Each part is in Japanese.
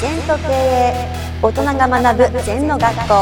全と経営大人が学ぶ全の学校。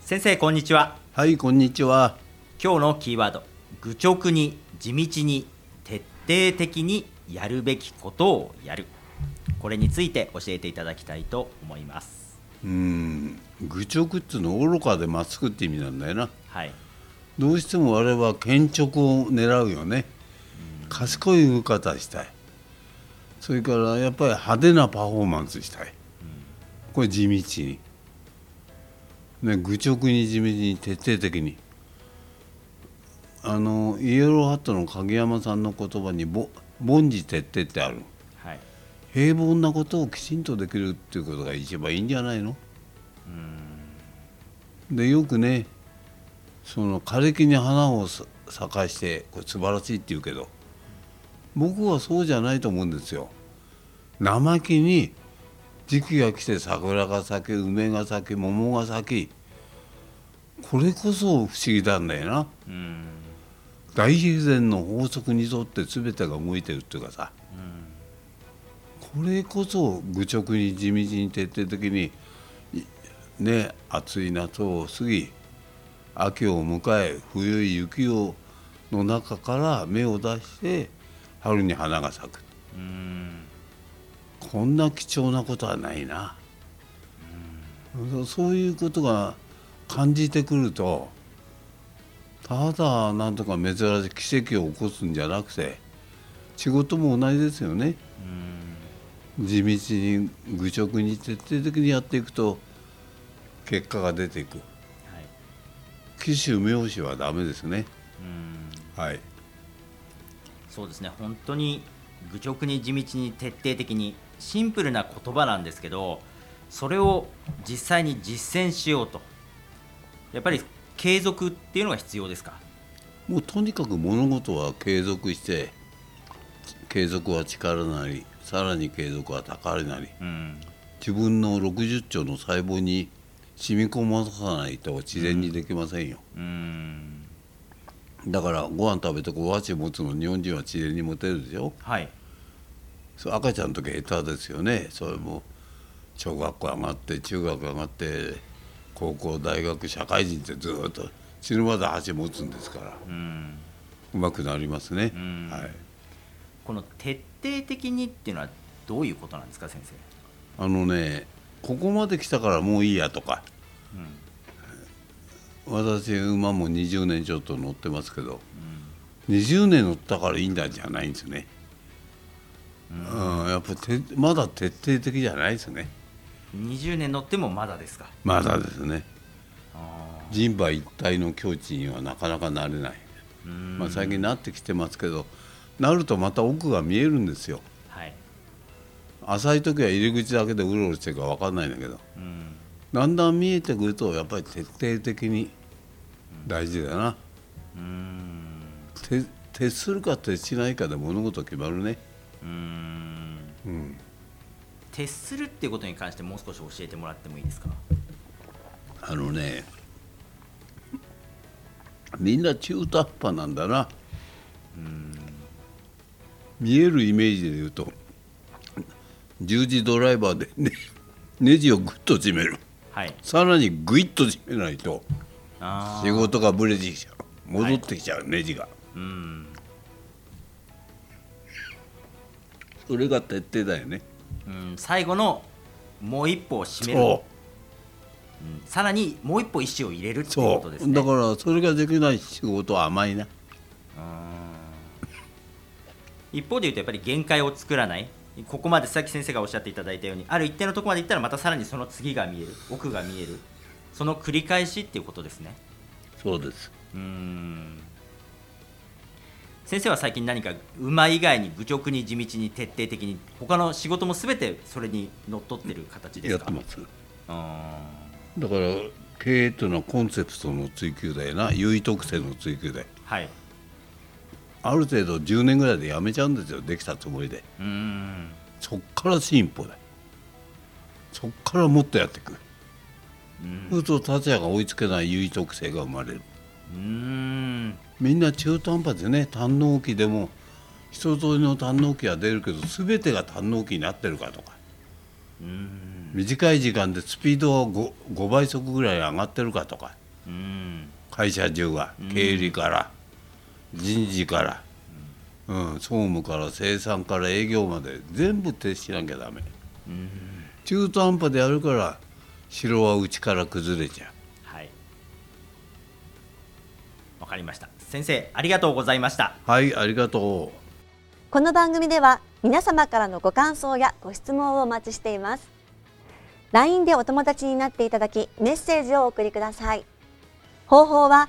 先生こんにちは。はい、こんにちは。今日のキーワード。愚直に地道に徹底的にやるべきことをやる。これについて教えていただきたいと思います。うーん、愚直っていうのは愚かでまっすぐって意味なんだよな。はい。どうしても我々は堅直を狙うよね。賢い動き方したい。それからやっぱり派手なパフォーマンスしたい。これ地道に。ね、愚直に地道に徹底的に。あのイエローハットの影山さんの言葉にぼ凡事徹底ってある。はい平凡なことをきちんとできるっていうことが一番いいんじゃないの？でよくねその枯れ木に花をさ咲かしてこれ素晴らしいって言うけど僕はそうじゃないと思うんですよ。生木に時期が来て桜が咲き梅が咲き桃が咲きこれこそ不思議なんだよな。大自然の法則に沿って全てが動いてるっていうかさ、これこそ愚直に地道に徹底的にね暑い夏を過ぎ秋を迎え冬雪をの中から芽を出して春に花が咲く。うんこんな貴重なことはないな、そういうことが感じてくるとただなんとか珍しい奇跡を起こすんじゃなくて仕事も同じですよね。地道に愚直に徹底的にやっていくと結果が出ていく。はい。騎手名手はダメですね。うん。はいそうですね。本当に愚直に地道に徹底的にシンプルな言葉なんですけどそれを実際に実践しようと。やっぱり継続っていうのが必要ですか？もうとにかく物事は継続して継続は力なりさらに継続は宝なり。うん。自分の60兆の細胞に染み込まさないと自然にできませんよ、うんだからご飯食べてこう箸持つの日本人は自然に持てるでしょ？はい。そう赤ちゃんの時下手ですよね。それも小学校上がって中学上がって高校大学社会人ってずっと死ぬまで箸持つんですから。うん。うまくなりますね、うん。はい。この徹底的にっていうのはどういうことなんですか先生？あのねここまで来たからもういいやとか、私馬も20年ちょっと乗ってますけど、20年乗ったからいいんだじゃないんですね、うんやっぱてまだ徹底的じゃないですね。20年乗ってもまだですか？まだですね。あ人馬一体の境地にはなかなかなれない、まあ、最近なってきてますけどなるとまた奥が見えるんですよ。はい。浅い時は入り口だけでうろうろしてるか分かんないんだけど。うんだんだん見えてくるとやっぱり徹底的に大事だな、うん。て徹するか徹しないかで物事決まるね、うん。うん、徹するっていうことに関してもう少し教えてもらってもいいですか？あのねみんな中途半端なんだな。見えるイメージで言うと十字ドライバーで、ね、ネジをグッと締める。はいさらにグイッと締めないとあ仕事がブレてきちゃう。戻ってきちゃう、ネジが。ーうん。それが徹底だよね。うん最後のもう一歩を締める、そう。ん。さらにもう一歩石を入れるっていうことですね。だからそれができない仕事は甘いな。一方で言うとやっぱり限界を作らないここまで佐々木先生がおっしゃっていただいたようにある一定のところまで行ったらまたさらにその次が見える奥が見えるその繰り返しっていうことですね。そうです。うーん。先生は最近何か馬以外に愚直に地道に徹底的に他の仕事も全てそれにのっとってる形ですか？やってます。あだから経営というのはコンセプトの追求だよな。優位特性の追求でーはいある程度10年ぐらいでやめちゃうんですよできたつもりで。そっから進歩だ。そっからもっとやっていくうんそうすると達也が追いつけない優位特性が生まれる。みんな中途半端でね。堪能期でも一通りの胆の期は出るけど全てが胆の期になってるかとか。短い時間でスピードを 5, 5倍速ぐらい上がってるかとか。会社中が経理から。人事から、うん、総務から生産から営業まで全部徹しなきゃダメ。うん。中途半端でやるから城は内から崩れちゃう。はい。わかりました。先生ありがとうございました。はいありがとう。この番組では皆様からのご感想やご質問をお待ちしています。LINE でお友達になっていただきメッセージをお送りください。方法は